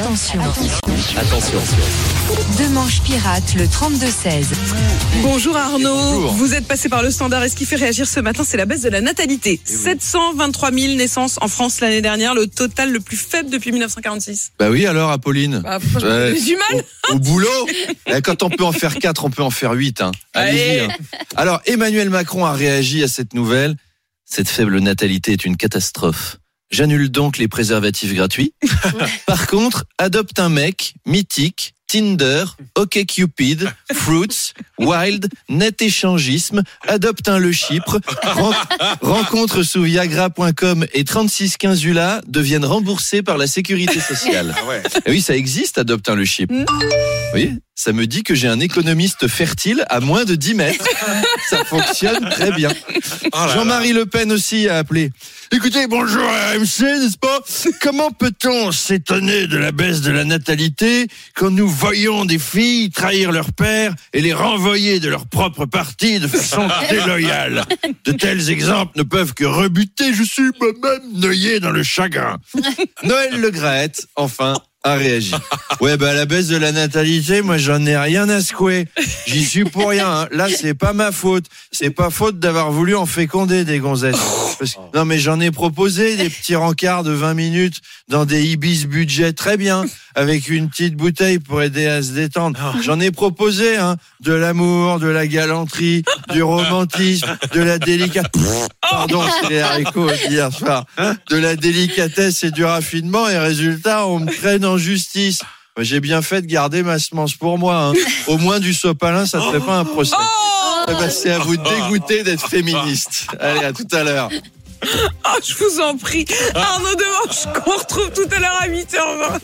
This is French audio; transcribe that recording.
Attention. Attention. Deux manches pirates, le 32-16. Bonjour Arnaud, vous êtes passé par le standard et ce qui fait réagir ce matin, c'est la baisse de la natalité. 723 000 naissances en France l'année dernière, le total le plus faible depuis 1946. Bah oui, alors, Apolline. Bah, j'ai du mal. Au boulot Eh, Quand on peut en faire 4, on peut en faire 8. Hein. Allez-y. Allez. hein. Alors, Emmanuel Macron a réagi à cette nouvelle. Cette faible natalité est une catastrophe. J'annule donc les préservatifs gratuits. Par contre, adopte un mec, mythique, Tinder, OkCupid, Fruits, Wild, Net Échangisme, adopte un Le Chypre, ren- rencontre sous Viagra.com et 3615 ULA deviennent remboursés par la sécurité sociale. Eh oui, ça existe, adopte un Le Chypre. Oui, ça me dit que j'ai un économiste fertile à moins de 10 mètres. Ça fonctionne très bien. Jean-Marie Le Pen aussi a appelé. Écoutez, bonjour RMC, n'est-ce pas? Comment peut-on s'étonner de la baisse de la natalité quand nous voyons des filles trahir leur père et les renvoyer de leur propre parti de façon déloyale? De tels exemples ne peuvent que rebuter, je suis moi-même noyé dans le chagrin. Noël Le Graët, enfin, a réagi. Ouais, bah la baisse de la natalité, moi j'en ai rien à secouer. J'y suis pour rien. hein. Là, c'est pas ma faute. C'est pas faute d'avoir voulu en féconder des gonzesses. Parce que- non, mais j'en ai proposé des petits rencarts de 20 minutes dans des ibis budget très bien, avec une petite bouteille pour aider à se détendre. J'en ai proposé, hein, de l'amour, de la galanterie, du romantisme, de la délicatesse. Pardon, c'est les haricots d'hier soir. De la délicatesse et du raffinement, et résultat, on me traîne en justice. J'ai bien fait de garder ma semence pour moi. hein. Au moins du sopalin, ça ne ferait pas un procès. Eh ben, c'est à vous dégoûter d'être féministe. Allez, à tout à l'heure. Ah, je vous en prie. Arnaud Demanche, qu'on retrouve tout à l'heure à 8h20.